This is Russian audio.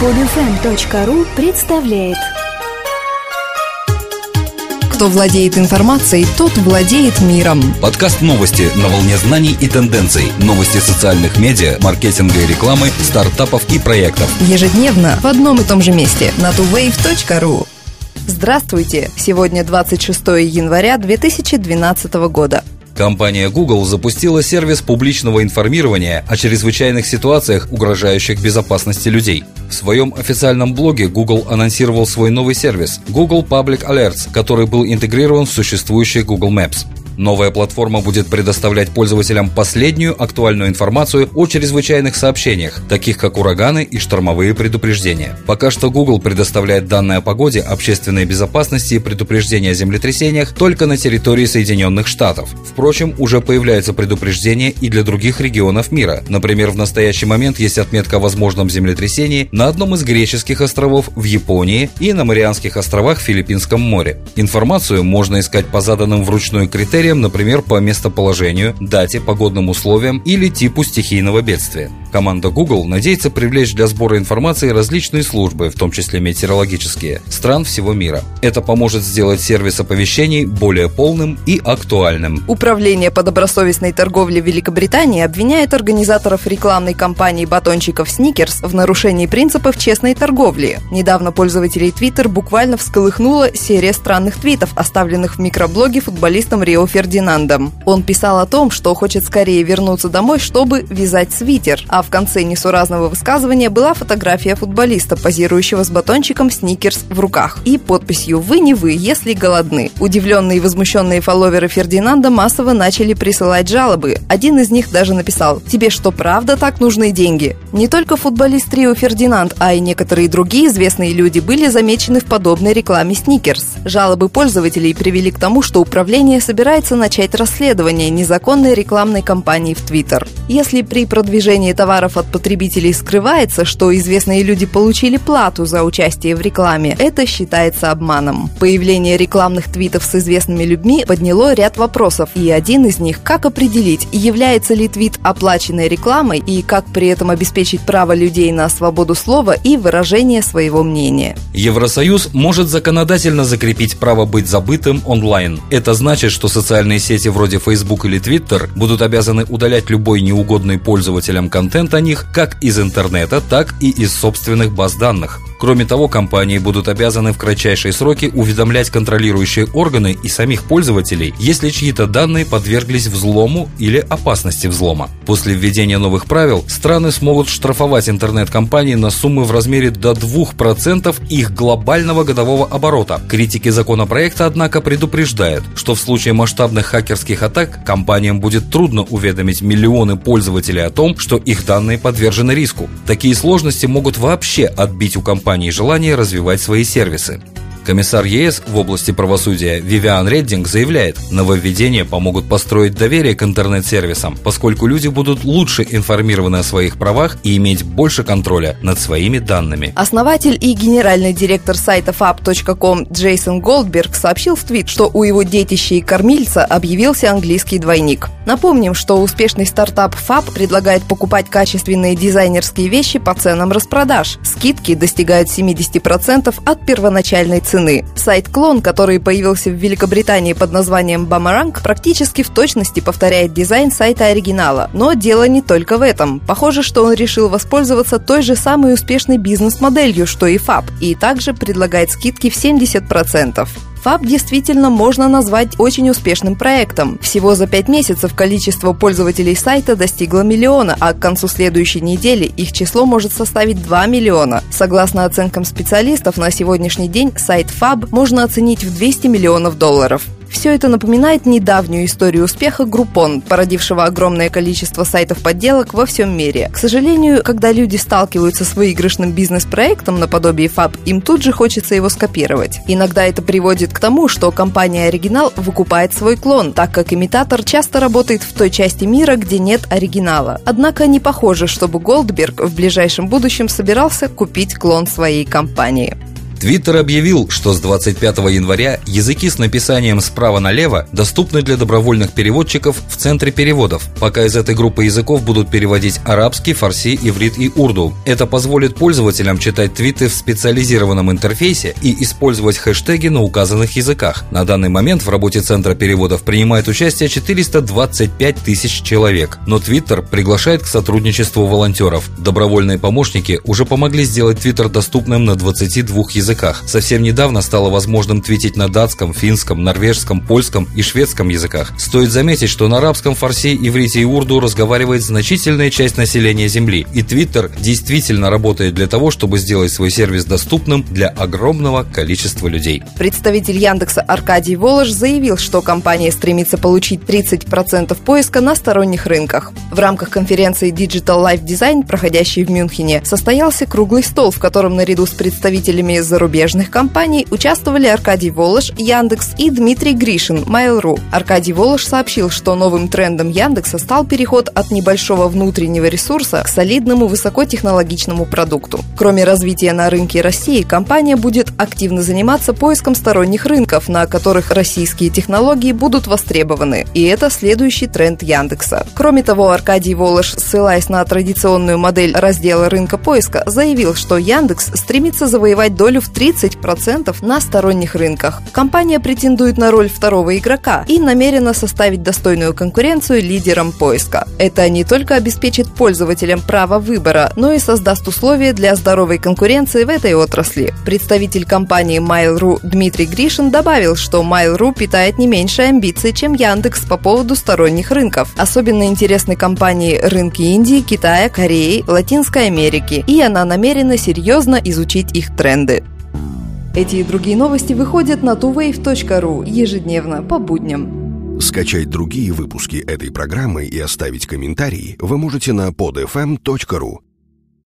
Podfm.ru представляет Кто владеет информацией, тот владеет миром. Подкаст новости на волне знаний и тенденций. Новости социальных медиа, маркетинга и рекламы, стартапов и проектов. Ежедневно в одном и том же месте на tuwave.ru. Здравствуйте! Сегодня 26 января 2012 года. Компания Google запустила сервис публичного информирования о чрезвычайных ситуациях, угрожающих безопасности людей. В своем официальном блоге Google анонсировал свой новый сервис Google Public Alerts, который был интегрирован в существующий Google Maps. Новая платформа будет предоставлять пользователям последнюю актуальную информацию о чрезвычайных сообщениях, таких как ураганы и штормовые предупреждения. Пока что Google предоставляет данные о погоде, общественной безопасности и предупреждения о землетрясениях только на территории Соединенных Штатов. Впрочем, уже появляются предупреждения и для других регионов мира. Например, в настоящий момент есть отметка о возможном землетрясении на одном из греческих островов в Японии и на Марианских островах в Филиппинском море. Информацию можно искать по заданным вручную критериям критериям, например, по местоположению, дате, погодным условиям или типу стихийного бедствия. Команда Google надеется привлечь для сбора информации различные службы, в том числе метеорологические, стран всего мира. Это поможет сделать сервис оповещений более полным и актуальным. Управление по добросовестной торговле Великобритании обвиняет организаторов рекламной кампании батончиков Snickers в нарушении принципов честной торговли. Недавно пользователей Twitter буквально всколыхнула серия странных твитов, оставленных в микроблоге футболистом Рио Фердинандом. Он писал о том, что хочет скорее вернуться домой, чтобы вязать свитер, а в конце несуразного высказывания была фотография футболиста, позирующего с батончиком сникерс в руках и подписью «Вы не вы, если голодны». Удивленные и возмущенные фолловеры Фердинанда массово начали присылать жалобы. Один из них даже написал «Тебе что, правда так нужны деньги?» Не только футболист Рио Фердинанд, а и некоторые другие известные люди были замечены в подобной рекламе сникерс. Жалобы пользователей привели к тому, что управление собирается начать расследование незаконной рекламной кампании в Твиттер. Если при продвижении товаров от потребителей скрывается, что известные люди получили плату за участие в рекламе, это считается обманом. Появление рекламных твитов с известными людьми подняло ряд вопросов, и один из них – как определить, является ли твит оплаченной рекламой и как при этом обеспечить право людей на свободу слова и выражение своего мнения. Евросоюз может законодательно закрепить право быть забытым онлайн. Это значит, что социальные сети вроде Facebook или Twitter будут обязаны удалять любой неугодный пользователям контент о них как из интернета, так и из собственных баз данных. Кроме того, компании будут обязаны в кратчайшие сроки уведомлять контролирующие органы и самих пользователей, если чьи-то данные подверглись взлому или опасности взлома. После введения новых правил страны смогут штрафовать интернет-компании на суммы в размере до 2% их глобального годового оборота. Критики законопроекта, однако, предупреждают, что в случае масштабных хакерских атак компаниям будет трудно уведомить миллионы пользователей о том, что их данные подвержены риску. Такие сложности могут вообще отбить у компании компании желание развивать свои сервисы. Комиссар ЕС в области правосудия Вивиан Реддинг заявляет, нововведения помогут построить доверие к интернет-сервисам, поскольку люди будут лучше информированы о своих правах и иметь больше контроля над своими данными. Основатель и генеральный директор сайта fab.com Джейсон Голдберг сообщил в твит, что у его детища и кормильца объявился английский двойник. Напомним, что успешный стартап Fab предлагает покупать качественные дизайнерские вещи по ценам распродаж. Скидки достигают 70% от первоначальной цены цены. Сайт «Клон», который появился в Великобритании под названием Boomerang, практически в точности повторяет дизайн сайта оригинала. Но дело не только в этом. Похоже, что он решил воспользоваться той же самой успешной бизнес-моделью, что и Fab, и также предлагает скидки в 70%. Фаб действительно можно назвать очень успешным проектом. Всего за пять месяцев количество пользователей сайта достигло миллиона, а к концу следующей недели их число может составить 2 миллиона. Согласно оценкам специалистов, на сегодняшний день сайт Фаб можно оценить в 200 миллионов долларов. Все это напоминает недавнюю историю успеха Groupon, породившего огромное количество сайтов-подделок во всем мире. К сожалению, когда люди сталкиваются с выигрышным бизнес-проектом наподобие Fab, им тут же хочется его скопировать. Иногда это приводит к тому, что компания Оригинал выкупает свой клон, так как имитатор часто работает в той части мира, где нет оригинала. Однако не похоже, чтобы Голдберг в ближайшем будущем собирался купить клон своей компании. Твиттер объявил, что с 25 января языки с написанием справа налево доступны для добровольных переводчиков в центре переводов, пока из этой группы языков будут переводить арабский, фарси, иврит и урду. Это позволит пользователям читать твиты в специализированном интерфейсе и использовать хэштеги на указанных языках. На данный момент в работе центра переводов принимает участие 425 тысяч человек, но Твиттер приглашает к сотрудничеству волонтеров. Добровольные помощники уже помогли сделать Твиттер доступным на 22 языках языках. Совсем недавно стало возможным твитить на датском, финском, норвежском, польском и шведском языках. Стоит заметить, что на арабском, фарси, иврите и урду разговаривает значительная часть населения Земли. И Твиттер действительно работает для того, чтобы сделать свой сервис доступным для огромного количества людей. Представитель Яндекса Аркадий Волож заявил, что компания стремится получить 30% поиска на сторонних рынках. В рамках конференции Digital Life Design, проходящей в Мюнхене, состоялся круглый стол, в котором наряду с представителями зарубежных компаний участвовали Аркадий Волош, Яндекс и Дмитрий Гришин, Mail.ru. Аркадий Волош сообщил, что новым трендом Яндекса стал переход от небольшого внутреннего ресурса к солидному высокотехнологичному продукту. Кроме развития на рынке России, компания будет активно заниматься поиском сторонних рынков, на которых российские технологии будут востребованы. И это следующий тренд Яндекса. Кроме того, Аркадий Волош, ссылаясь на традиционную модель раздела рынка поиска, заявил, что Яндекс стремится завоевать долю долю в 30% на сторонних рынках. Компания претендует на роль второго игрока и намерена составить достойную конкуренцию лидерам поиска. Это не только обеспечит пользователям право выбора, но и создаст условия для здоровой конкуренции в этой отрасли. Представитель компании Mail.ru Дмитрий Гришин добавил, что Mail.ru питает не меньше амбиций, чем Яндекс по поводу сторонних рынков. Особенно интересны компании рынки Индии, Китая, Кореи, Латинской Америки, и она намерена серьезно изучить их тренды. Эти и другие новости выходят на tuwave.ru ежедневно по будням. Скачать другие выпуски этой программы и оставить комментарии вы можете на podfm.ru.